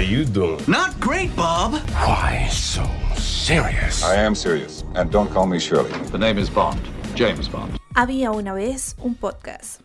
You doing? Not great, Bob. Why so serious? I am serious. And don't call me Shirley. The name is Bond. James Bond. Había una vez un podcast.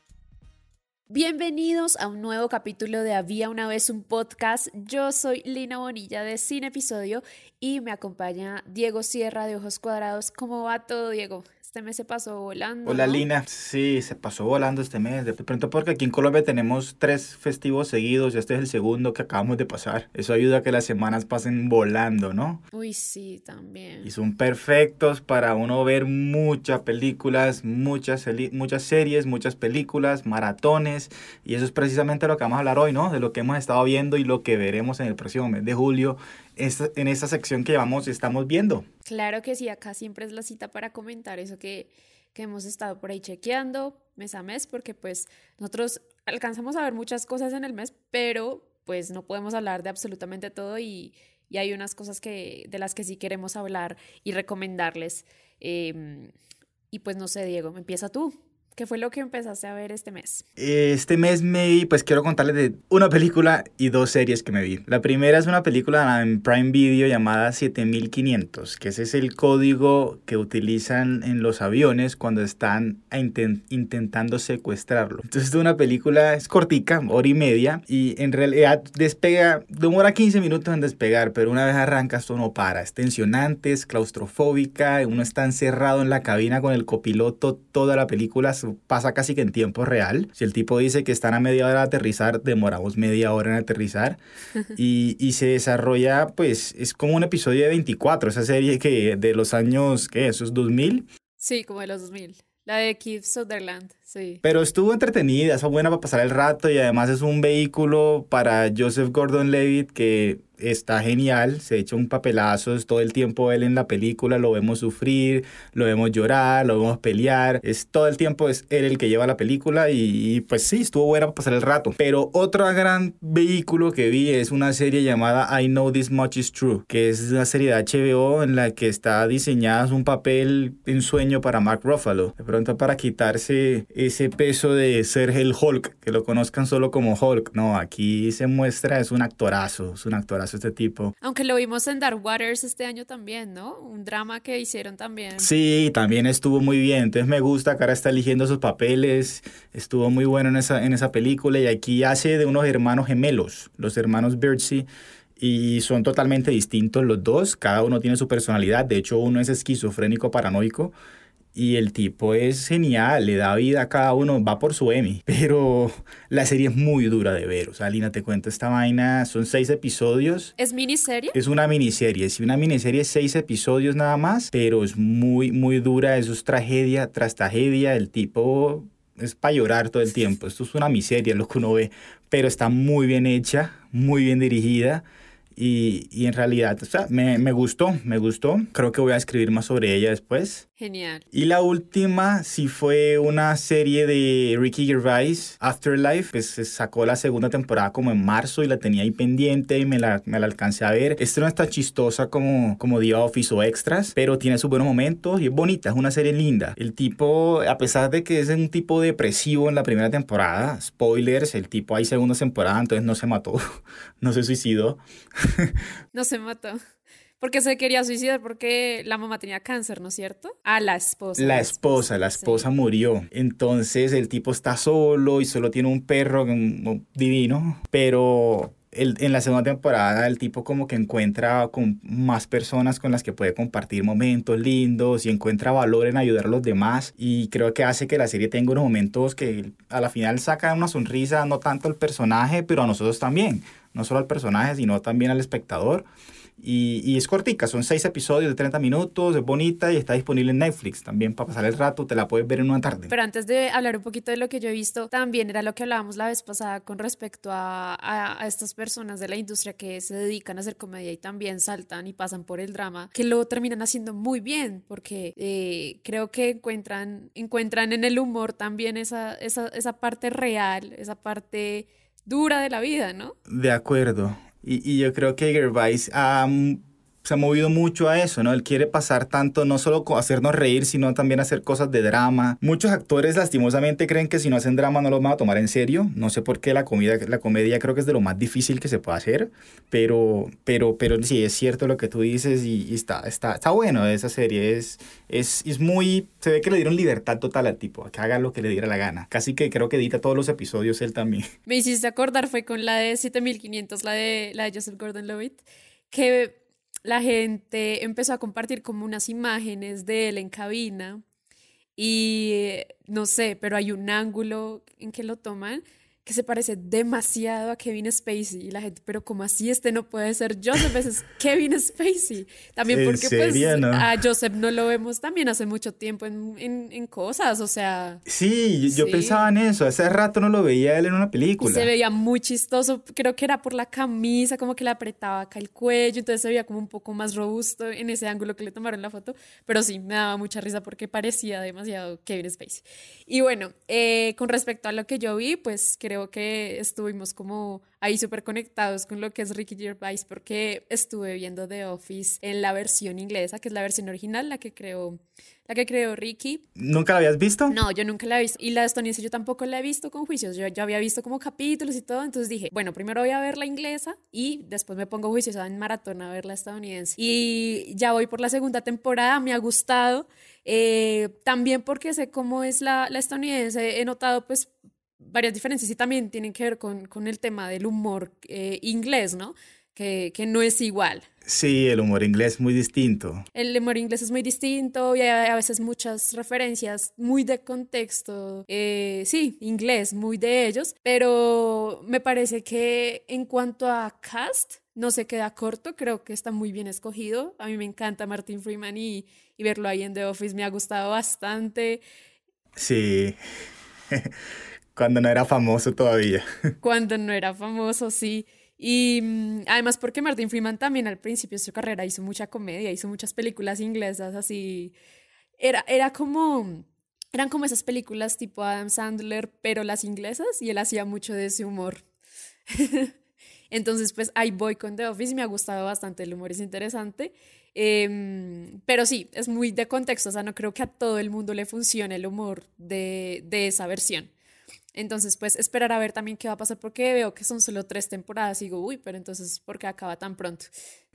Bienvenidos a un nuevo capítulo de Había una vez un podcast. Yo soy Lina Bonilla de Sin Episodio y me acompaña Diego Sierra de Ojos Cuadrados. ¿Cómo va todo, Diego? Este mes se pasó volando. Hola ¿no? Lina, sí, se pasó volando este mes. De pronto porque aquí en Colombia tenemos tres festivos seguidos este es el segundo que acabamos de pasar. Eso ayuda a que las semanas pasen volando, ¿no? Uy, sí, también. Y son perfectos para uno ver muchas películas, muchas, muchas series, muchas películas, maratones. Y eso es precisamente lo que vamos a hablar hoy, ¿no? De lo que hemos estado viendo y lo que veremos en el próximo mes de julio, en esta sección que llamamos Estamos Viendo. Claro que sí, acá siempre es la cita para comentar eso que, que hemos estado por ahí chequeando mes a mes, porque pues nosotros alcanzamos a ver muchas cosas en el mes, pero pues no podemos hablar de absolutamente todo y, y hay unas cosas que, de las que sí queremos hablar y recomendarles. Em, y pues no sé, Diego, empieza tú. ¿Qué fue lo que empezaste a ver este mes? Este mes me vi, pues quiero contarles de una película y dos series que me vi. La primera es una película en Prime Video llamada 7500, que ese es el código que utilizan en los aviones cuando están a inten- intentando secuestrarlo. Entonces es una película, es cortica, hora y media, y en realidad despega, demora 15 minutos en despegar, pero una vez arranca esto no para. Es tensionante, es claustrofóbica, uno está encerrado en la cabina con el copiloto toda la película, pasa casi que en tiempo real. Si el tipo dice que están a media hora de aterrizar, demoramos media hora en aterrizar. y, y se desarrolla, pues, es como un episodio de 24, esa serie que de los años, ¿qué? ¿Esos 2000? Sí, como de los 2000. La de Keith Sutherland, Pero estuvo entretenida, es buena para pasar el rato y además es un vehículo para Joseph Gordon-Levitt que está genial, se echa un papelazo todo el tiempo él en la película, lo vemos sufrir, lo vemos llorar, lo vemos pelear, es todo el tiempo es él el que lleva la película y, y, pues sí, estuvo buena para pasar el rato. Pero otro gran vehículo que vi es una serie llamada I Know This Much Is True, que es una serie de HBO en la que está diseñada un papel en sueño para Mark Ruffalo, de pronto para quitarse ese peso de ser el Hulk, que lo conozcan solo como Hulk. No, aquí se muestra, es un actorazo, es un actorazo este tipo. Aunque lo vimos en Dark Waters este año también, ¿no? Un drama que hicieron también. Sí, también estuvo muy bien. Entonces me gusta que ahora está eligiendo sus papeles. Estuvo muy bueno en esa, en esa película. Y aquí hace de unos hermanos gemelos, los hermanos Birdsey. Y son totalmente distintos los dos. Cada uno tiene su personalidad. De hecho, uno es esquizofrénico paranoico. Y el tipo es genial, le da vida a cada uno, va por su Emmy. Pero la serie es muy dura de ver. O sea, Lina, te cuento esta vaina. Son seis episodios. ¿Es miniserie? Es una miniserie, sí, una miniserie seis episodios nada más, pero es muy, muy dura, eso es tragedia tras tragedia, el tipo es para llorar todo el tiempo, esto es una miseria lo que uno ve, pero está muy bien hecha, muy bien dirigida y, y en realidad, o sea, me, me gustó, me gustó, creo que voy a escribir más sobre ella después. Genial. Y la última sí fue una serie de Ricky Gervais, Afterlife, pues se sacó la segunda temporada como en marzo y la tenía ahí pendiente y me la, me la alcancé a ver. Esta no está chistosa como, como The Office o Extras, pero tiene sus buenos momentos y es bonita, es una serie linda. El tipo, a pesar de que es un tipo depresivo en la primera temporada, spoilers, el tipo hay segunda temporada, entonces no se mató, no se suicidó. No se mató. Porque se quería suicidar porque la mamá tenía cáncer, ¿no es cierto? Ah, la esposa. La esposa, la esposa murió. Entonces el tipo está solo y solo tiene un perro divino, pero el- en la segunda temporada el tipo como que encuentra con más personas con las que puede compartir momentos lindos y encuentra valor en ayudar a los demás y creo que hace que la serie tenga unos momentos que a la final saca una sonrisa no tanto al personaje, pero a nosotros también, no solo al personaje, sino también al espectador. Y, y es cortica, son seis episodios de 30 minutos, es bonita y está disponible en Netflix también para pasar el rato, te la puedes ver en una tarde. Pero antes de hablar un poquito de lo que yo he visto, también era lo que hablábamos la vez pasada con respecto a, a- a estas personas de la industria que se dedican a hacer comedia y también saltan y pasan por el drama, que lo terminan haciendo muy bien, porque eh, creo que encuentran, encuentran en el humor también esa, esa, esa parte real, esa parte dura de la vida, ¿no? De acuerdo. Y, y yo creo que Gervais ha mm, se ha movido mucho a eso, ¿no? Él quiere pasar tanto, no solo hacernos reír, sino también hacer cosas de drama. Muchos actores lastimosamente creen que si no hacen drama no los van a tomar en serio. No sé por qué la comedia, la comedia creo que es de lo más difícil que se puede hacer, pero, pero, pero sí, es cierto lo que tú dices y, está, está, está bueno esa serie. Es, es, es muy, se ve que le dieron libertad total al tipo, que haga lo que le diera la gana. Casi que creo que edita todos los episodios él también. Me hiciste acordar, fue con la de 7500, la de, la de Joseph Gordon-Levitt, que la gente empezó a compartir como unas imágenes de él en cabina y no sé, pero hay un ángulo en que lo toman que se parece demasiado a Kevin Spacey y la gente, pero como así este no puede ser Joseph, ese es Kevin Spacey. También porque pues a Joseph no lo vemos también hace mucho tiempo en, en, cosas, o sea... Sí, yo pensaba en eso, hace rato no lo veía él en una película. se veía muy chistoso, creo que era por la camisa, como que le apretaba acá el cuello, entonces se veía como un poco más robusto en ese ángulo que le tomaron la foto, pero sí, me daba mucha risa porque parecía demasiado Kevin Spacey. Y bueno, eh, con respecto a lo que yo vi, pues creo creo que estuvimos como ahí súper conectados con lo que es Ricky Gervais porque estuve viendo The Office en la versión inglesa, que es la versión original, la que creó, la que creó Ricky. ¿Nunca la habías visto? No, yo nunca la he visto. Y la estadounidense yo tampoco la he visto con juicios. Yo ya había visto como capítulos y todo. Entonces dije, bueno, primero voy a ver la inglesa y después me pongo juicios en maratón a ver la estadounidense. Y ya voy por la segunda temporada, me ha gustado. Eh, también porque sé cómo es la, la estadounidense, he notado pues varias diferencias y también tienen que ver con, con el tema del humor eh, inglés, ¿no? Que, que, no es igual. Sí, el humor inglés es muy distinto. El humor inglés es muy distinto y hay a veces muchas referencias muy de contexto, eh, sí, inglés, muy de ellos, pero me parece que en cuanto a cast, no se queda corto, creo que está muy bien escogido. A mí me encanta Martin Freeman y, y verlo ahí en The Office me ha gustado bastante. Sí. Cuando no era famoso todavía. Cuando no era famoso, sí. Y mm, además porque Martin Freeman también al principio de su carrera hizo mucha comedia, hizo muchas películas inglesas así. Era, era como... Eran como esas películas tipo Adam Sandler, pero las inglesas, y él hacía mucho de ese humor. Entonces, pues ahí voy con The Office, me ha gustado bastante, el humor es interesante. Em, pero sí, es muy de contexto, o sea, no creo que a todo el mundo le funcione el humor de, de esa versión. Entonces, pues esperar a ver también qué va a pasar porque veo que son solo tres temporadas y digo, uy, pero entonces, ¿por qué acaba tan pronto?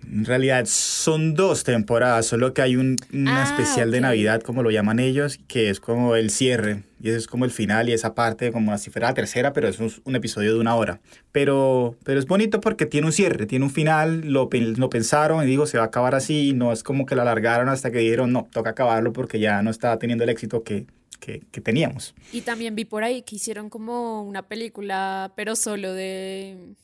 En realidad son dos temporadas, solo que hay un, una ah, especial de Navidad, como lo llaman ellos, que es como el cierre, y ese es como el final, y esa parte como si fuera la tercera, pero es un, episodio de una hora. Pero, pero es bonito porque tiene un cierre, tiene un final, lo, lo pensaron y digo, se va a acabar así, no es como que lo alargaron hasta que dijeron, no, toca acabarlo porque ya no está teniendo el éxito que, que, teníamos. Y también vi por ahí que hicieron como una película, pero solo de...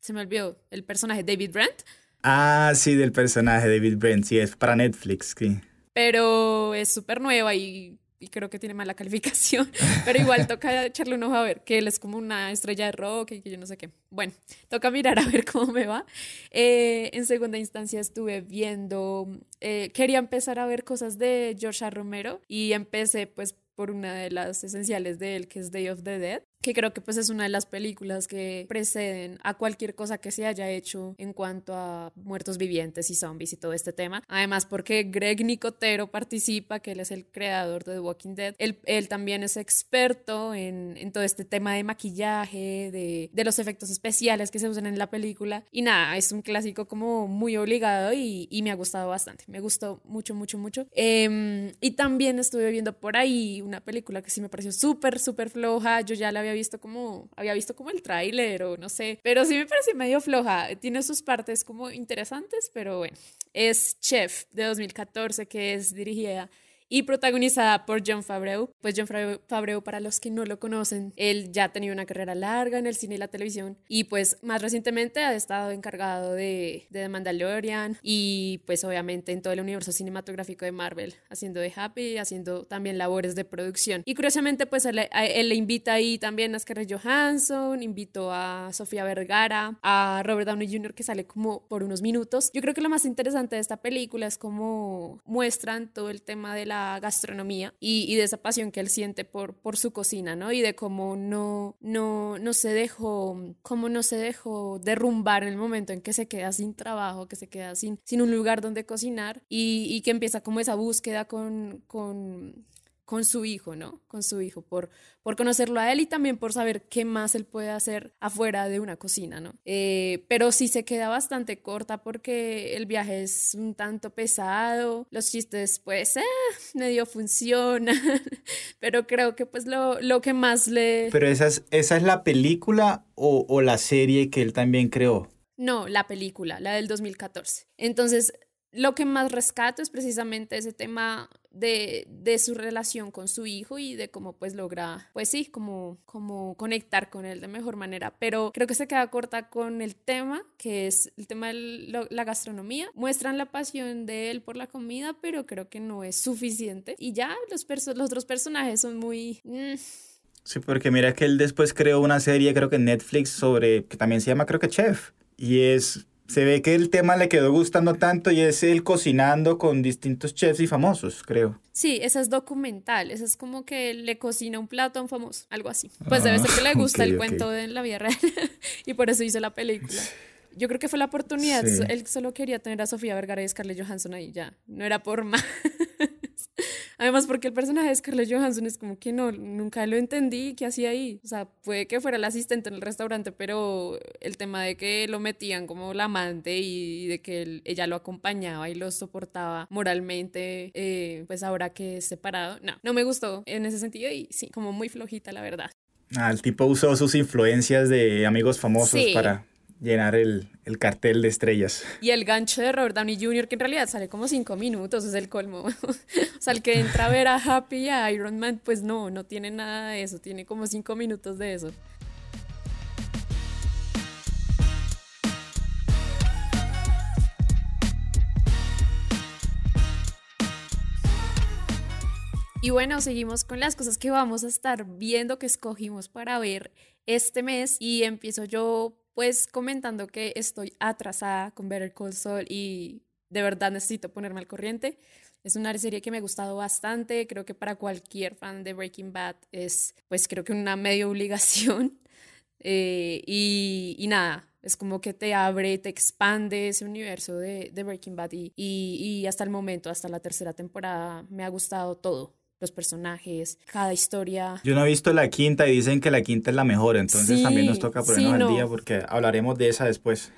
Se me olvidó, el personaje David Brent. Ah, sí, del personaje David Brent, sí, es para Netflix, sí. Pero es súper nueva y, y, creo que tiene mala calificación. Pero igual toca echarle un ojo a ver, que él es como una estrella de rock y que yo no sé qué. Bueno, toca mirar a ver cómo me va. Eh, en segunda instancia estuve viendo, eh, quería empezar a ver cosas de George Romero y empecé pues por una de las esenciales de él, que es Day of the Dead que creo que pues es una de las películas que preceden a cualquier cosa que se haya hecho en cuanto a muertos vivientes y zombies y todo este tema. Además porque Greg Nicotero participa, que él es el creador de The Walking Dead. Él, él también es experto en, en, todo este tema de maquillaje, de, de, los efectos especiales que se usan en la película. Y nada, es un clásico como muy obligado y, y me ha gustado bastante. Me gustó mucho, mucho, mucho. Eh, y también estuve viendo por ahí una película que sí me pareció súper, súper floja. Yo ya la había visto como, había visto como el tráiler o no sé, pero sí me parece medio floja. Tiene sus partes como interesantes, pero bueno. Es Chef de 2014 que es dirigida y protagonizada por John Favreau. Pues John Favreau, para los que no lo conocen, él ya ha tenido una carrera larga en el cine y la televisión y pues más recientemente ha estado encargado de, de The Mandalorian y pues obviamente en todo el universo cinematográfico de Marvel, haciendo de Happy, haciendo también labores de producción. Y curiosamente pues él, le invita ahí también a Scarlett Johansson, invitó a Sofía Vergara, a Robert Downey Jr. que sale como por unos minutos. Yo creo que lo más interesante de esta película es cómo muestran todo el tema de la gastronomía y, y, de esa pasión que él siente por, por su cocina, ¿no? Y de cómo no, no, no se dejó, cómo no se dejó derrumbar en el momento en que se queda sin trabajo, que se queda sin, sin un lugar donde cocinar y, y que empieza como esa búsqueda con, con con su hijo, ¿no? Con su hijo, por, por conocerlo a él y también por saber qué más él puede hacer afuera de una cocina, ¿no? Eh, pero sí se queda bastante corta porque el viaje es un tanto pesado, los chistes pues eh, medio funcionan, pero creo que pues lo, lo, que más le... Pero esa es, esa es la película o, o la serie que él también creó. No, la película, la del 2014. Entonces, lo que más rescato es precisamente ese tema de, de, su relación con su hijo y de cómo pues logra, pues sí, como, como conectar con él de mejor manera. Pero creo que se queda corta con el tema, que es el tema de la gastronomía. Muestran la pasión de él por la comida, pero creo que no es suficiente. Y ya los, los otros personajes son muy... Mm. Sí, porque mira que él después creó una serie, creo que Netflix, sobre, que también se llama, creo que Chef. Y es se ve que el tema le quedó gustando tanto y es él cocinando con distintos chefs y famosos, creo. Sí, esa es documental, esa es como que le cocina un plato a un famoso, algo así. Pues debe ser que le gusta el cuento de la vida real y por eso hizo la película. Yo creo que fue la oportunidad, él solo quería tener a Sofía Vergara y Scarlett Johansson ahí ya, no era por más. Además, porque el personaje de Scarlett Johansson es como que no, nunca lo entendí, ¿qué hacía ahí? O sea, puede que fuera el asistente en el restaurante, pero el tema de que lo metían como la amante y de que ella lo acompañaba y lo soportaba moralmente, eh, pues ahora que es separado, no, no me gustó en ese sentido y sí, como muy flojita, la verdad. Ah, el tipo usó sus influencias de amigos famosos para llenar el, el, cartel de estrellas. Y el gancho de Robert Downey Jr., que en realidad sale como cinco minutos, es el colmo. o sea, el que entra a ver a Happy y a Iron Man, pues no, no tiene nada de eso, tiene como cinco minutos de eso. Y bueno, seguimos con las cosas que vamos a estar viendo, que escogimos para ver este mes. Y empiezo yo pues comentando que estoy atrasada con Better Call Saul y de verdad necesito ponerme al corriente. Es una serie que me ha gustado bastante, creo que para cualquier fan de Breaking Bad es pues creo que una medio obligación. Eh, y, y, nada, es como que te abre, te expande ese universo de, Breaking Bad y, y hasta el momento, hasta la tercera temporada, me ha gustado todo los personajes, cada historia. Yo no he visto la quinta y dicen que la quinta es la mejor, entonces también nos toca ponernos al día porque hablaremos de esa después.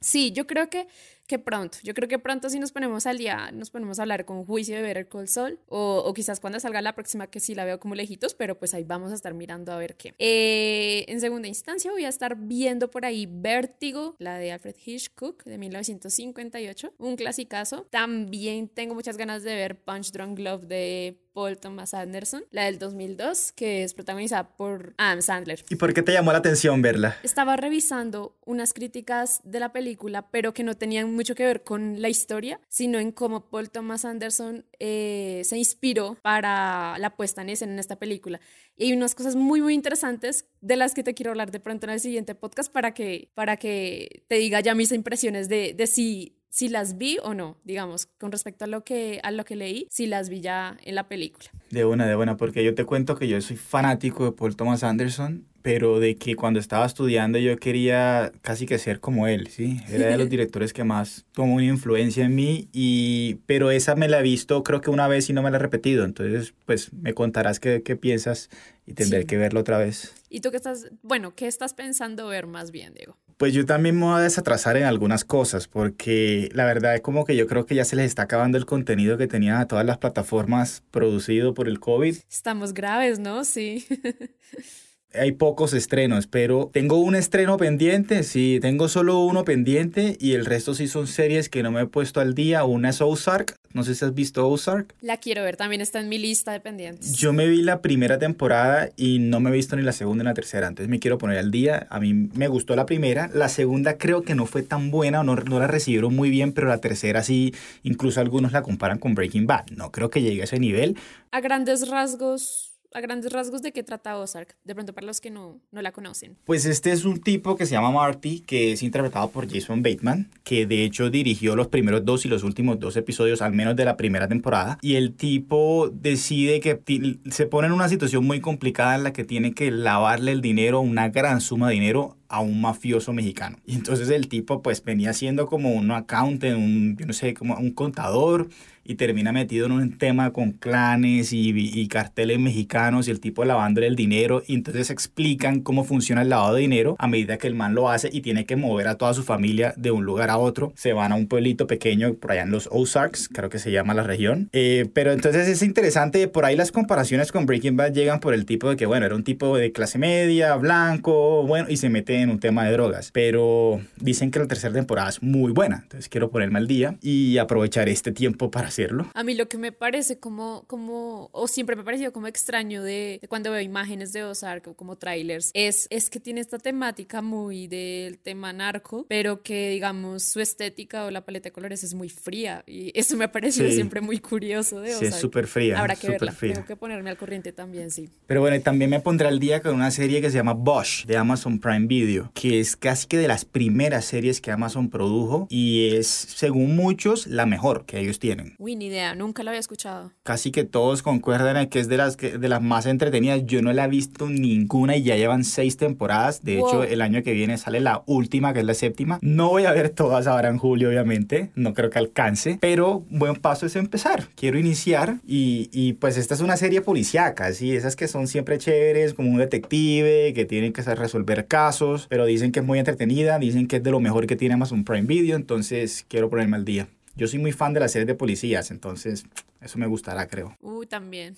Sí, yo creo que que pronto. Yo creo que pronto si nos ponemos al día, nos ponemos a hablar con juicio de ver el Cold Sol o, o, quizás cuando salga la próxima que sí la veo como lejitos, pero pues ahí vamos a estar mirando a ver qué. Eh, en segunda instancia voy a estar viendo por ahí Vértigo, la de Alfred Hitchcock de 1958, un clasicazo. También tengo muchas ganas de ver Punch Drunk Love de Paul Thomas Anderson, la del 2002, que es protagonizada por Adam Sandler. ¿Y por qué te llamó la atención verla? Estaba revisando unas críticas de la película, pero que no tenían mucho que ver con la historia, sino en cómo Paul Thomas Anderson eh, se inspiró para la puesta en escena en esta película. Y hay unas cosas muy, muy interesantes de las que te quiero hablar de pronto en el siguiente podcast para que, para que te diga ya mis impresiones de, de si si las vi o no, digamos, con respecto a lo que a lo que leí, si las vi ya en la película. De buena, de buena, porque yo te cuento que yo soy fanático de Paul Thomas Anderson pero de que cuando estaba estudiando yo quería casi que ser como él, ¿sí? Era de los directores que más tomó una influencia en mí, y, pero esa me la he visto creo que una vez y no me la he repetido, entonces pues me contarás qué, qué piensas y tendré que verlo otra vez. ¿Y tú qué estás, bueno, qué estás pensando ver más bien, Diego? Pues yo también me voy a desatrasar en algunas cosas, porque la verdad es como que yo creo que ya se les está acabando el contenido que tenían a todas las plataformas producido por el COVID. Estamos graves, ¿no? Sí. hay pocos estrenos, pero tengo un estreno pendiente, sí, tengo solo uno pendiente y el resto sí son series que no me he puesto al día. Una es Ozark, no sé si has visto Ozark. La quiero ver, también está en mi lista de pendientes. Yo me vi la primera temporada y no me he visto ni la segunda ni la tercera, entonces me quiero poner al día. A mí me gustó la primera, la segunda creo que no fue tan buena, no, no la recibieron muy bien, pero la tercera sí, incluso algunos la comparan con Breaking Bad. No creo que llegue a ese nivel. A grandes rasgos a grandes rasgos de qué trata Ozark, de pronto para los que no, no la conocen. Pues este es un tipo que se llama Marty, que es interpretado por Jason Bateman, que de hecho dirigió los primeros dos y los últimos dos episodios, al menos de la primera temporada. Y el tipo decide que se pone en una situación muy complicada en la que tiene que lavarle el dinero, una gran suma de dinero a un mafioso mexicano. Y entonces el tipo pues venía siendo como un accountant, un, yo no sé, como un contador y termina metido en un tema con clanes y, y, carteles mexicanos y el tipo lavándole el dinero y entonces explican cómo funciona el lavado de dinero a medida que el man lo hace y tiene que mover a toda su familia de un lugar a otro. Se van a un pueblito pequeño por allá en los Ozarks, creo que se llama la región. Eh, pero entonces es interesante, por ahí las comparaciones con Breaking Bad llegan por el tipo de que, bueno, era un tipo de clase media, blanco, bueno, y se mete en un tema de drogas. Pero dicen que la tercera temporada es muy buena, entonces quiero ponerme al día y aprovechar este tiempo para a mí lo que me parece como, como o siempre me ha parecido como extraño de, cuando veo imágenes de Ozark o como trailers, es, es que tiene esta temática muy del tema narco, pero que digamos su estética o la paleta de colores es muy fría y eso me ha parecido siempre muy curioso de Ozark. Sí, es súper fría. Habrá que verla, tengo que ponerme al corriente también, sí. Pero bueno, también me pondré al día con una serie que se llama Bosch de Amazon Prime Video, que es casi que de las primeras series que Amazon produjo y es, según muchos, la mejor que ellos tienen ni idea, nunca la había escuchado. Casi que todos concuerdan en que es de las, de las más entretenidas. Yo no la he visto ninguna y ya llevan seis temporadas. De hecho, el año que viene sale la última, que es la séptima. No voy a ver todas ahora en julio, obviamente. No creo que alcance. Pero buen paso es empezar. Quiero iniciar y, y pues esta es una serie policíaca, ¿sí? Esas que son siempre chéveres, como un detective, que tienen que resolver casos, pero dicen que es muy entretenida, dicen que es de lo mejor que tiene Amazon Prime Video, entonces quiero ponerme al día. Yo soy muy fan de las series de policías, entonces eso me gustará, creo. Uy, también.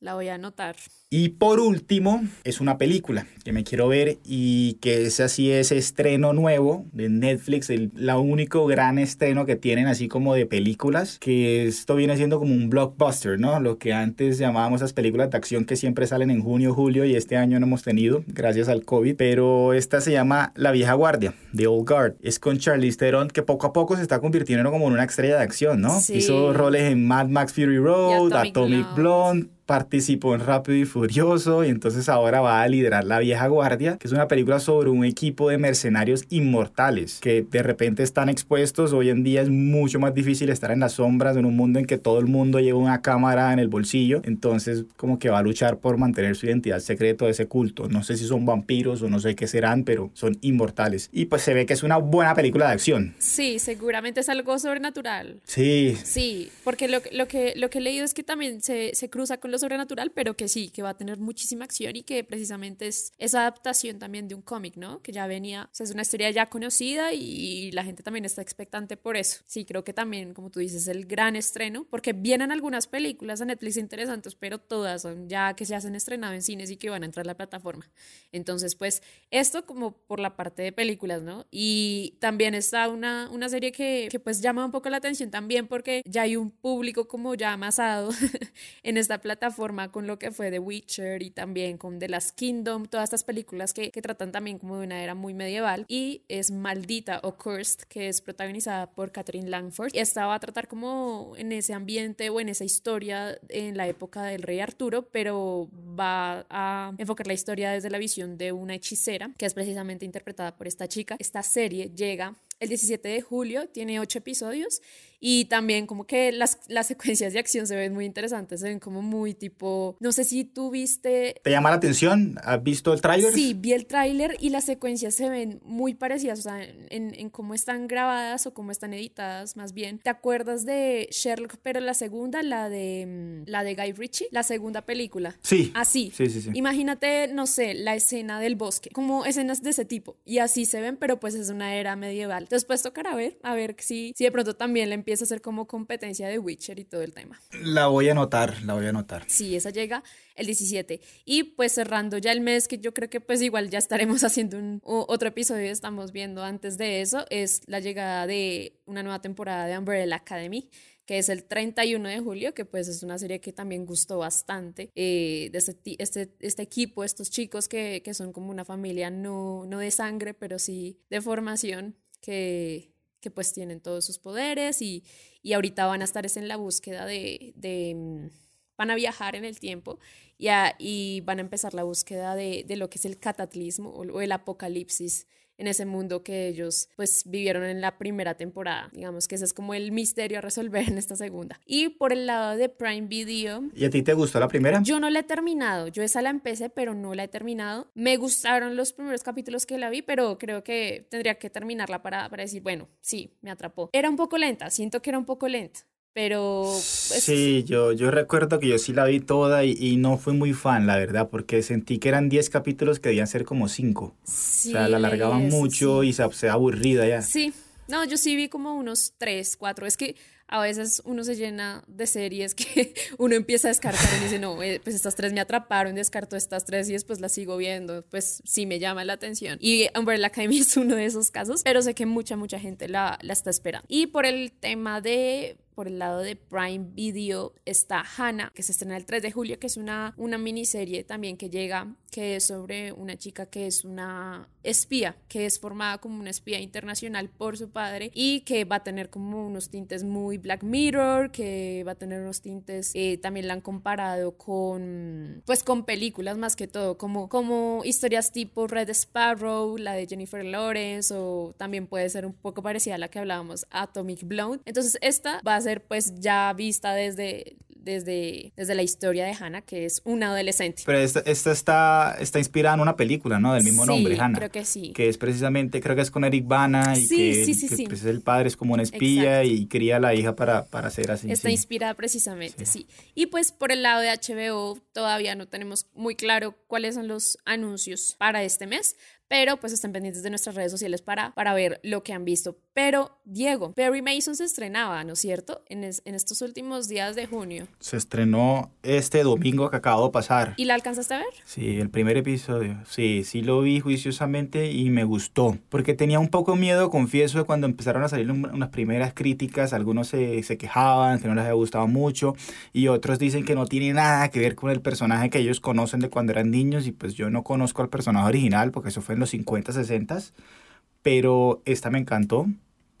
La voy a anotar. Y por último, es una película que me quiero ver y que es así ese estreno nuevo de Netflix, el la único gran estreno que tienen así como de películas, que esto viene siendo como un blockbuster, ¿no? Lo que antes llamábamos esas películas de acción que siempre salen en junio, julio y este año no hemos tenido gracias al COVID, pero esta se llama La vieja guardia, The Old Guard. Es con Charlize Theron que poco a poco se está convirtiendo como en una estrella de acción, ¿no? Hizo roles en Mad Max Fury Road, Atomic, Blonde participó en Rápido y Furioso y entonces ahora va a liderar La Vieja Guardia, que es una película sobre un equipo de mercenarios inmortales que de repente están expuestos. Hoy en día es mucho más difícil estar en las sombras en un mundo en que todo el mundo lleva una cámara en el bolsillo. Entonces como que va a luchar por mantener su identidad secreta de ese culto. No sé si son vampiros o no sé qué serán, pero son inmortales. Y pues se ve que es una buena película de acción. Sí, seguramente es algo sobrenatural. Sí. Sí, porque lo, lo, que, lo que he leído es que también se, se cruza con los sobrenatural, pero que sí, que va a tener muchísima acción y que precisamente es esa adaptación también de un cómic, ¿no? Que ya venía, o sea, es una historia ya conocida y la gente también está expectante por eso. Sí, creo que también, como tú dices, el gran estreno, porque vienen algunas películas a Netflix interesantes, pero todas son ya que se hacen estrenado en cines y que van a entrar a la plataforma. Entonces, pues, esto como por la parte de películas, ¿no? Y también está una, una serie que, que pues llama un poco la atención también porque ya hay un público como ya amasado en esta plataforma forma con lo que fue The Witcher y también con The Last Kingdom, todas estas películas que, que tratan también como de una era muy medieval. Y es Maldita o Cursed, que es protagonizada por Catherine Langford. Y esta va a tratar como en ese ambiente o en esa historia en la época del rey Arturo, pero va a enfocar la historia desde la visión de una hechicera, que es precisamente interpretada por esta chica. Esta serie llega el 17 de julio, tiene ocho episodios y también como que las, las secuencias de acción se ven muy interesantes, se ven como muy tipo, no sé si tú viste... ¿Te llama la atención? ¿Has visto el tráiler? Sí, vi el tráiler y las secuencias se ven muy parecidas, o sea, en, en cómo están grabadas o cómo están editadas más bien. ¿Te acuerdas de Sherlock, pero la segunda, la de, mm, la de Guy Ritchie, la segunda película? Sí. Así. Sí, sí, sí. Imagínate, no sé, la escena del bosque, como escenas de ese tipo. Y así se ven, pero pues es una era medieval. Pues tocará ver, a ver si, si de pronto también le empieza a hacer como competencia de Witcher y todo el tema. La voy a anotar, la voy a anotar. Sí, esa llega el 17. Y pues cerrando ya el mes, que yo creo que pues igual ya estaremos haciendo un, otro episodio, estamos viendo antes de eso, es la llegada de una nueva temporada de Umbrella Academy que es el 31 de julio, que pues es una serie que también gustó bastante, eh, de este, este, este, equipo, estos chicos que, que, son como una familia no, no de sangre, pero sí de formación, que, que pues tienen todos sus poderes y, y ahorita van a estar es en la búsqueda de, de, van a viajar en el tiempo y, y van a empezar la búsqueda de, de, lo que es el cataclismo o el apocalipsis en ese mundo que ellos pues vivieron en la primera temporada. Digamos que ese es como el misterio a resolver en esta segunda. Y por el lado de Prime Video. ¿Y a ti te gustó la primera? Yo no la he terminado. Yo esa la empecé, pero no la he terminado. Me gustaron los primeros capítulos que la vi, pero creo que tendría que terminarla para, para decir, bueno, sí, me atrapó. Era un poco lenta, siento que era un poco lenta pero... Sí, yo, yo recuerdo que yo sí la vi toda y, no fui muy fan, la verdad, porque sentí que eran 10 capítulos que debían ser como 5. Sí, o sea, la alargaban mucho y se, se aburrida ya. Sí, no, yo sí vi como unos 3, 4. Es que a veces uno se llena de series que uno empieza a descartar y dice, no, eh, pues estas tres me atraparon, descarto estas tres y después las sigo viendo, pues sí me llama la atención. Y Umbrella Academy es uno de esos casos, pero sé que mucha, mucha gente la, la está esperando. Y por el tema de por el lado de Prime Video está Hannah, que se estrena el 3 de julio, que es una, una miniserie también que llega, que es sobre una chica que es una espía, que es formada como una espía internacional por su padre y que va a tener como unos tintes muy Black Mirror, que va a tener unos tintes, eh, también la han comparado con, pues con películas más que todo, como, como historias tipo Red Sparrow, la de Jennifer Lawrence, o también puede ser un poco parecida a la que hablábamos, Atomic Blonde. Entonces esta va a ser pues ya vista desde desde, desde la historia de Hannah, que es una adolescente. Pero esta, esta está, está inspirada en una película, ¿no? Del mismo nombre, Hannah. creo que sí. Que es precisamente, creo que es con Eric Bana y que, que pues, el padre es como una espía y cría a la hija para, para ser así. Está inspirada precisamente, sí. Y pues por el lado de HBO todavía no tenemos muy claro cuáles son los anuncios para este mes, pero pues estén pendientes de nuestras redes sociales para, para ver lo que han visto. Pero, Diego, Perry Mason se estrenaba, ¿no es cierto? En, en estos últimos días de junio. Se estrenó este domingo que acabo de pasar. ¿Y la alcanzaste a ver? Sí, el primer episodio. Sí, sí lo vi juiciosamente y me gustó. Porque tenía un poco miedo, confieso, cuando empezaron a salir unas primeras críticas. Algunos se, se quejaban, que no les había gustado mucho. Y otros dicen que no tiene nada que ver con el personaje que ellos conocen de cuando eran niños. Y pues yo no conozco al personaje original porque eso fue en los 50, 60. Pero esta me encantó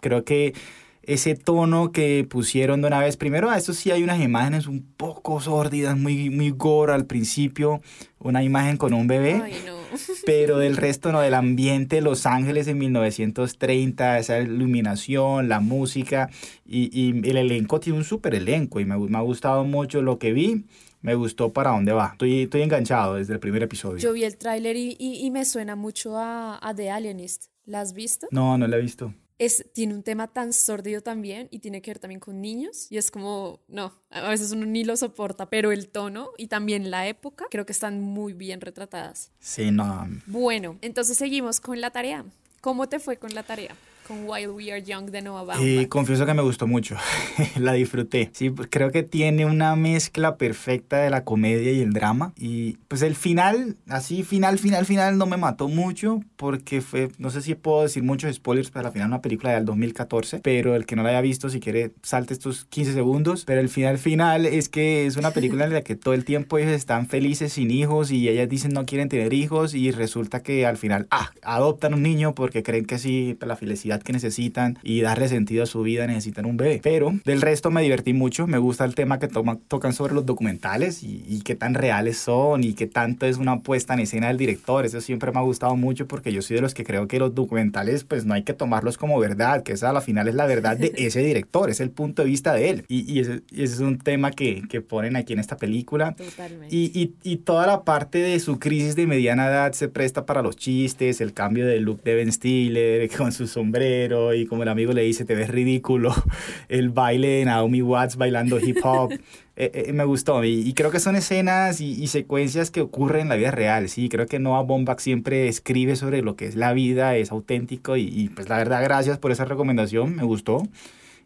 creo que ese tono que pusieron de una vez, primero a eso sí hay unas imágenes un poco sórdidas, muy, muy gore al principio, una imagen con un bebé, pero del resto no, del ambiente Los Ángeles en 1930, esa iluminación, la música y, y el elenco tiene un súper elenco y me, me ha gustado mucho lo que vi me gustó para dónde va. Estoy, estoy enganchado desde el primer episodio. Yo vi el tráiler y, y, y, me suena mucho a, a The Alienist. ¿La has visto? No, no la he visto es, tiene un tema tan sordido también y tiene que ver también con niños y es como, no, a veces uno ni lo soporta, pero el tono y también la época creo que están muy bien retratadas. Sí, no. Bueno, entonces seguimos con la tarea. ¿Cómo te fue con la tarea? Con While We Are Young de Noah Baumbach. Y confieso que me gustó mucho, la disfruté. Sí, pues creo que tiene una mezcla perfecta de la comedia y el drama. Y pues el final, así final, final, final, no me mató mucho porque fue, no sé si puedo decir muchos spoilers, pero al final una película del 2014, pero el que no la haya visto, si quiere, salte estos 15 segundos. Pero el final final es que es una película en la que todo el tiempo ellos están felices sin hijos y ellas dicen no quieren tener hijos y resulta que al final, ah, adoptan un niño porque creen que sí, la felicidad que necesitan y darle sentido a su vida necesitan un bebé. Pero del resto me divertí mucho, me gusta el tema que tocan sobre los documentales y, y qué tan reales son y qué tanto es una puesta en escena del director. Eso siempre me ha gustado mucho porque yo soy de los que creo que los documentales pues no hay que tomarlos como verdad, que esa a la final es la verdad de ese director, es el punto de vista de él. Y, y, ese, es un tema que, que, ponen aquí en esta película. Totalmente. Y, y, toda la parte de su crisis de mediana edad se presta para los chistes, el cambio de look de Ben Stiller con su sombrero y como el amigo le dice, te ves ridículo, el baile de Naomi Watts bailando hip hop. Eh, eh, me gustó y, creo que son escenas y, secuencias que ocurren en la vida real, sí, creo que Noah Baumbach siempre escribe sobre lo que es la vida, es auténtico y, y pues la verdad gracias por esa recomendación, me gustó.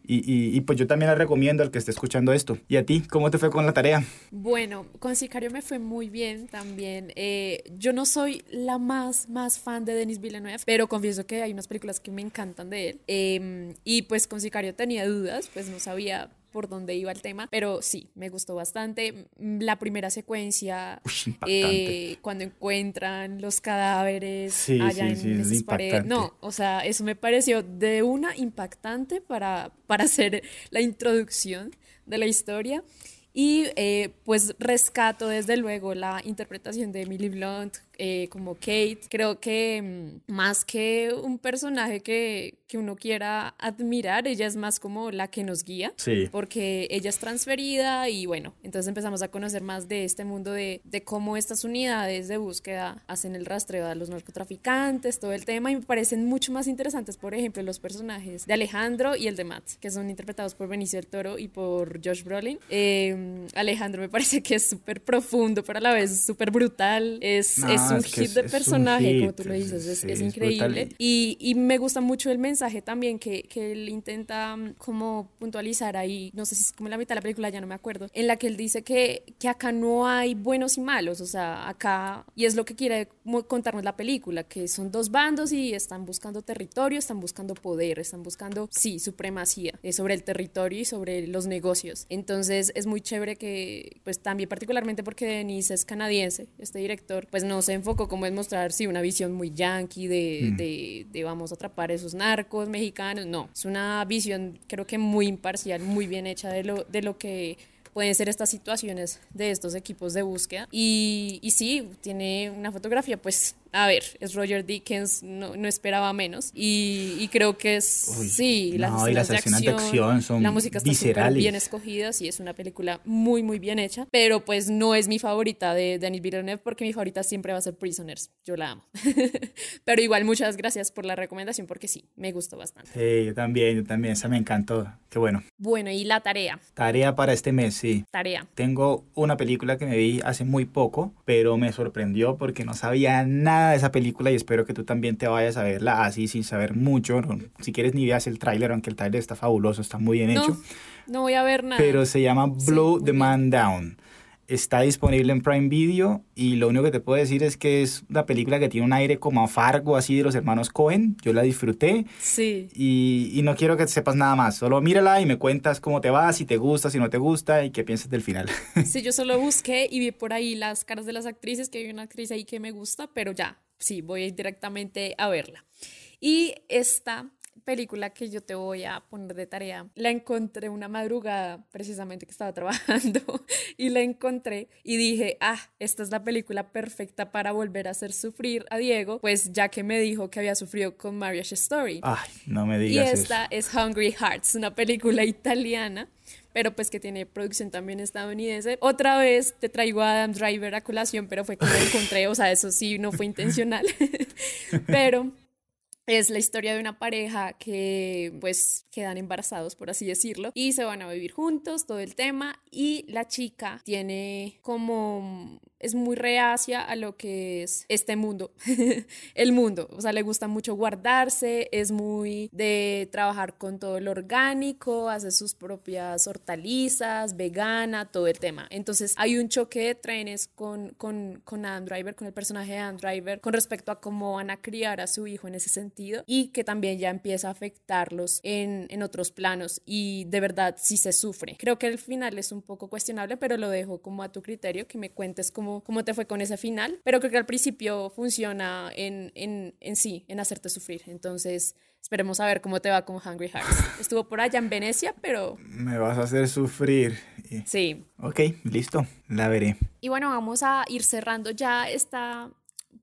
Y, y, pues yo también la recomiendo al que esté escuchando esto. ¿Y a ti? ¿Cómo te fue con la tarea? Bueno, con Sicario me fue muy bien también. Eh, yo no soy la más, más fan de Denis Villeneuve, pero confieso que hay unas películas que me encantan de él. Em, y pues con Sicario tenía dudas, pues no sabía por dónde iba el tema, pero sí, me gustó bastante. Mm, la primera secuencia, eh, cuando encuentran los cadáveres allá en esas paredes. No, o sea, eso me pareció de una impactante para, para hacer la introducción de la historia. Y eh, pues rescato desde luego la interpretación de Emily Blunt eh, como Kate. Creo que mm, más que un personaje que, que, uno quiera admirar, ella es más como la que nos guía. Sí. Porque ella es transferida y bueno, entonces empezamos a conocer más de este mundo de, de cómo estas unidades de búsqueda hacen el rastreo a los narcotraficantes, todo el tema. Y me parecen mucho más interesantes, por ejemplo, los personajes de Alejandro y el de Matt, que son interpretados por Benicio del Toro y por Josh Brolin. Eh, Alejandro me parece que es súper profundo, pero a la vez súper brutal. Es, es un es hit de personaje, como tú lo dices, es, sí, es increíble. Y, y me gusta mucho el mensaje también que, que él intenta mm, como puntualizar ahí, no sé si es como en la mitad de la película, ya no me acuerdo, en la que él dice que, que acá no hay buenos y malos, o sea, acá, y es lo que quiere contarnos la película, que son dos bandos y están buscando territorio, están buscando poder, están buscando, sí, supremacía eh, sobre el territorio y sobre los negocios. Entonces es muy chévere que, pues también particularmente porque Denise es canadiense, este director, pues no se enfocó como en mostrar, sí, una visión muy yankee de, de, de vamos a atrapar a esos narcos mexicanos, no, es una visión creo que muy imparcial, muy bien hecha de lo, de lo que pueden ser estas situaciones de estos equipos de búsqueda. Y, y sí, tiene una fotografía, pues, a ver, es Roger Dickens, no, no esperaba menos. Y, y creo que es, Uy, sí, las no, y las escenas escenas de acción son la música está bien escogida, sí, es una película muy, muy bien hecha, pero pues no es mi favorita de Denis Villeneuve porque mi favorita siempre va a ser Prisoners, yo la amo. pero igual, muchas gracias por la recomendación porque sí, me gustó bastante. Sí, yo también, yo también, esa me encantó. Qué bueno. Bueno, y la tarea, Tarea para este mes, sí. tarea. Tengo una película que me vi hace muy poco, pero me sorprendió porque no sabía nada de esa película y espero que tú también te vayas a verla así sin saber mucho. No, Si quieres ni veas el tráiler, aunque el tráiler está fabuloso, está muy bien hecho. No, voy a ver nada. Pero se llama Blow the. Man Down. Está disponible en Prime Video y lo único que te puedo decir es que es una película que tiene un aire como a Fargo, así de los hermanos Cohen. Yo la disfruté Sí. y, y no quiero que sepas nada más. Solo mírala y me cuentas cómo te va, si te gusta, si no te gusta y qué piensas del final. Sí, yo solo busqué y vi por ahí las caras de las actrices, que hay una actriz ahí que me gusta, pero ya, sí, voy directamente a verla. Y esta película que yo te voy a poner de tarea, la encontré una madrugada precisamente que estaba trabajando y la encontré y dije, ah, esta es la película perfecta para volver a hacer sufrir a Diego, pues ya que me dijo que había sufrido con Marriage Story. Ay, no me Y digas esta eso. es Hungry Hearts, una película italiana, pero pues que tiene producción también estadounidense. Otra vez te traigo a Adam Driver a colación, pero fue que lo encontré, o sea, eso sí, no fue intencional. pero es la historia de una pareja que pues quedan embarazados, por así decirlo, y se van a vivir juntos, todo el tema, y la chica tiene como, es muy reacia a lo que es este mundo, el mundo, o sea, le gusta mucho guardarse, es muy de trabajar con todo lo orgánico, hace sus propias hortalizas, vegana, todo el tema. Entonces hay un choque de trenes con, con, con Adam Driver, con el personaje de Adam Driver, con respecto a cómo van a criar a su hijo en ese sentido y que también ya empieza a afectarlos en, en otros planos y de verdad sí se sufre. Creo que el final es un poco cuestionable, pero lo dejo como a tu criterio, que me cuentes cómo, cómo te fue con ese final, pero creo que al principio funciona en, en, en sí, en hacerte sufrir. Entonces... Esperemos a ver cómo te va con Hungry Hearts. Estuvo por allá en Venecia, pero Me vas a hacer sufrir. Sí. Ok, listo, la veré. Y bueno, vamos a ir cerrando ya esta,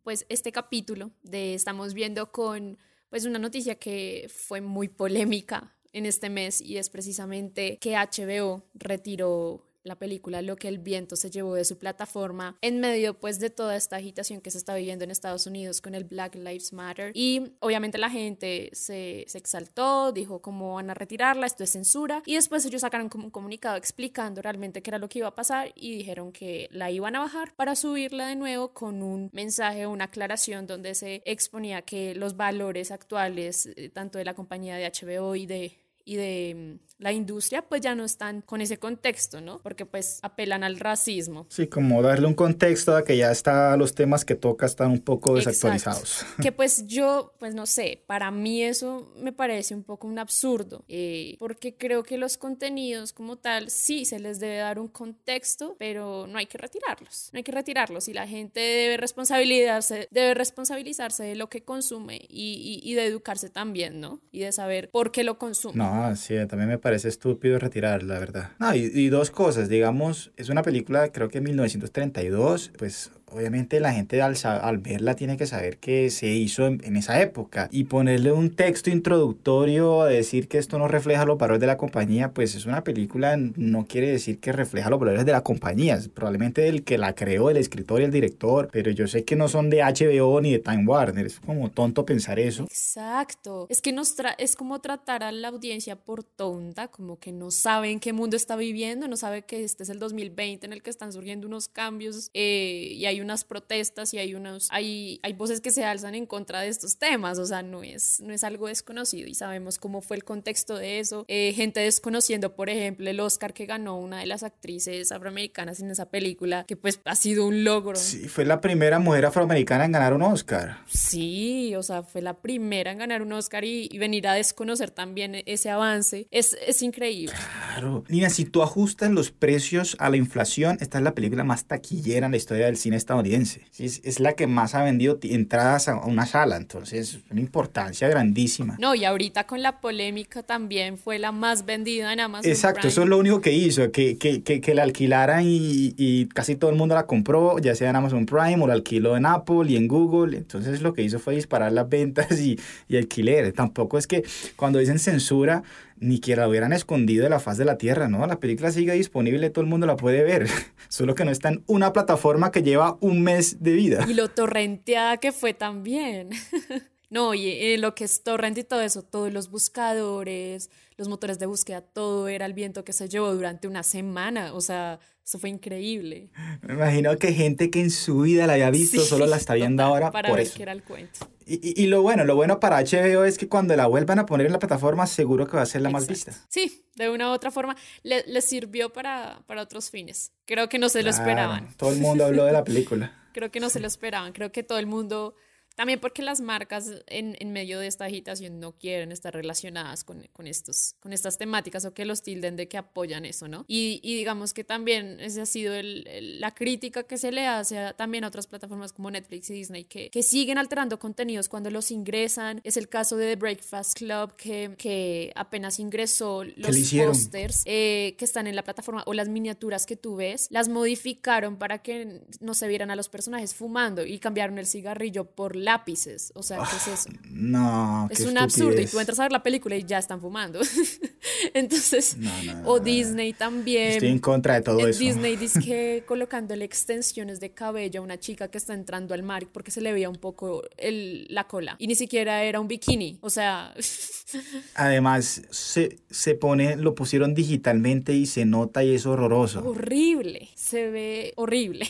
pues, este capítulo de estamos viendo con pues una noticia que fue muy polémica en este mes y es precisamente que HBO retiró la película Lo que el viento se llevó de su plataforma en medio pues de toda esta agitación que se está viviendo en Estados Unidos con el Black Lives Matter. Y obviamente la gente se, se exaltó, dijo cómo van a retirarla, esto es censura y después ellos sacaron como un comunicado explicando realmente qué era lo que iba a pasar y dijeron que la iban a bajar para subirla de nuevo con un mensaje, una aclaración donde se exponía que los valores actuales eh, tanto de la compañía de HBO y de y de mm, la industria pues ya no están con ese contexto, ¿no? Porque pues apelan al racismo. Sí, como darle un contexto a que ya está, los temas que toca están un poco Exacto. desactualizados. Que pues yo, pues no sé, para mí eso me parece un poco un absurdo, eh, porque creo que los contenidos como tal, sí, se les debe dar un contexto, pero no hay que retirarlos, no hay que retirarlos y la gente debe responsabilizarse, debe responsabilizarse de lo que consume y, y- y de educarse también, ¿no? Y de saber por qué lo consume. No, sí, también me parece estúpido retirar, la verdad. No, y, y dos cosas, digamos, es una película, creo que 1932, pues obviamente la gente al, al verla tiene que saber que se hizo en, en esa época y ponerle un texto introductorio a decir que esto no refleja los valores de la compañía, pues es una película, no quiere decir que refleja los valores de la compañía, es probablemente el que la creó, el escritor y el director, pero yo sé que no son de HBO ni de Time Warner, es como tonto pensar eso. Exacto. Es que nos tra- es como tratar a la audiencia por tonta, como que no sabe en qué mundo está viviendo, no sabe que este es el 2020 en el que están surgiendo unos cambios eh, y hay unas protestas y hay unos hay, hay voces que se alzan en contra de estos temas, o sea, no es, no es algo desconocido y sabemos cómo fue el contexto de eso. Eh, gente desconociendo, por ejemplo, el Oscar que ganó una de las actrices afroamericanas en esa película, que pues ha sido un logro. Sí, fue la primera mujer afroamericana en ganar un Oscar. Sí, o sea, fue la primera en ganar un Oscar y, y venir a desconocer también ese avance. Es, es increíble. Claro. Nina, si tú ajustas los precios a la inflación, esta es la película más taquillera en la historia del cine estadounidense. Sí, es, es la que más ha vendido entradas a una sala, entonces es una importancia grandísima. No, y ahorita con la polémica también fue la más vendida en Amazon. Exacto, Prime. eso es lo único que hizo, que, que, que, que la alquilaran y, y casi todo el mundo la compró, ya sea en Amazon Prime o la alquiló en Apple y en Google. Entonces lo que hizo fue disparar las ventas y, y alquileres. Tampoco es que cuando dicen censura, ni que la hubieran escondido de la faz de la tierra, ¿no? La película sigue disponible, todo el mundo la puede ver, solo que no está en una plataforma que lleva un mes de vida. Y lo torrenteada que fue también. No, y eh, lo que es torrent y todo eso, todos los buscadores, los motores de búsqueda, todo era el viento que se llevó durante una semana. O sea, eso fue increíble. Me imagino que gente que en su vida la había visto Sí, solo la está viendo total, ahora para por ver eso. era el cuento. Y, y- y lo bueno, lo bueno para HBO es que cuando la vuelvan a poner en la plataforma, seguro que va a ser la más vista. Sí, de una u otra forma le, le sirvió para, para otros fines. Creo que no se lo esperaban. Todo el mundo habló de la película. Creo que no se lo esperaban. Creo que todo el mundo, también porque las marcas en, en medio de esta agitación no quieren estar relacionadas con, con, estos, con estas temáticas o que los tilden de que apoyan eso, ¿no? Y, y digamos que también esa ha sido el- el- la crítica que se le hace a- también a otras plataformas como Netflix y Disney que, que siguen alterando contenidos cuando los ingresan. Es el caso de The Breakfast Club que, que apenas ingresó los pósters eh, que están en la plataforma o las miniaturas que tú ves, las modificaron para que no se vieran a los personajes fumando y cambiaron el cigarrillo por lápices. O sea, ¿qué es eso? No, Es qué un absurdo y tú entras a ver la película y ya están fumando. Entonces, No, no, no, o. Disney también. Estoy en contra de todo En eso. Disney dice que colocándole extensiones de cabello a una chica que está entrando al mar porque se le veía un poco el, la cola. Y ni siquiera era un bikini. O sea, Además, se, se pone, lo pusieron digitalmente y se nota y es horroroso. horrible. Se ve horrible.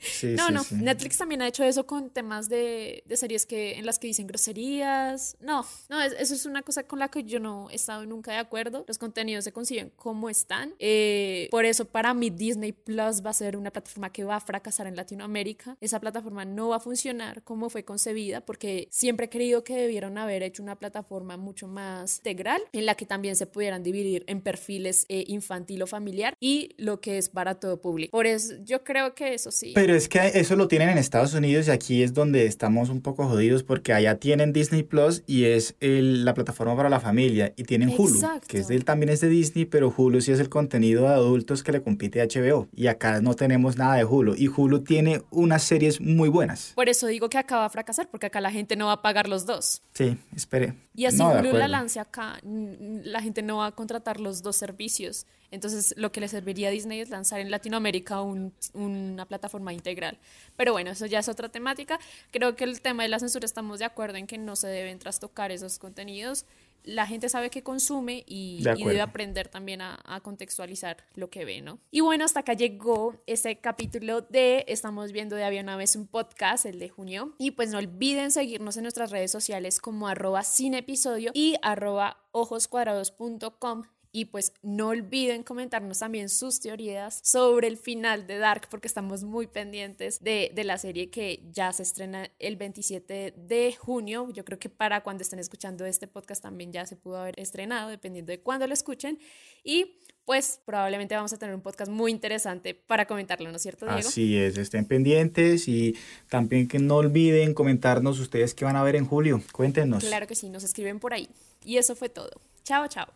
Sí, no, sí, no. sí. Netflix también ha hecho eso con temas de, de series que, en las que dicen groserías. No, no, es- eso es una cosa con la que yo no he estado nunca de acuerdo. Los contenidos se consiguen como están. Eh, por eso, para mí, Disney Plus va a ser una plataforma que va a fracasar en Latinoamérica. Esa plataforma no va a funcionar como fue concebida, porque siempre he creído que debieron haber hecho una plataforma mucho más integral, en la que también se pudieran dividir en perfiles eh, infantil o familiar y lo que es para todo público. Por eso, yo creo que eso sí. Pero es que eso lo tienen en Estados Unidos y aquí es donde estamos un poco jodidos porque allá tienen Disney Plus y es el- la plataforma para la familia y tienen Hulu, Exacto. que es del, también es de Disney, pero Hulu sí es el contenido de adultos que le compite a HBO y acá no tenemos nada de Hulu y Hulu tiene unas series muy buenas. Por eso digo que acá va a fracasar, porque acá la gente no va a pagar los dos. Sí, espere. Y así No, de Hulu la lance acá, la gente no va a contratar los dos servicios. Entonces, lo que le serviría a Disney es lanzar en Latinoamérica un- una plataforma integral. Pero bueno, eso ya es otra temática. Creo que el tema de la censura estamos de acuerdo en que no se deben trastocar esos contenidos. La gente sabe que consume y, De y debe aprender también a, a contextualizar lo que ve, ¿no? Y bueno, hasta acá llegó ese capítulo de Estamos viendo de Había una vez un podcast, el de junio. Y pues no olviden seguirnos en nuestras redes sociales como arroba sin episodio y arroba ojoscuadrados.com. Y pues no olviden comentarnos también sus teorías sobre el final de Dark, porque estamos muy pendientes de, de la serie que ya se estrena el 27 de junio. Yo creo que para cuando estén escuchando este podcast también ya se pudo haber estrenado, dependiendo de cuándo lo escuchen. Y pues probablemente vamos a tener un podcast muy interesante para comentarlo, ¿no es cierto, Diego? Así es, estén pendientes y también que no olviden comentarnos ustedes qué van a ver en julio. Cuéntenos. Claro que sí, nos escriben por ahí. Y eso fue todo. Chao, chao.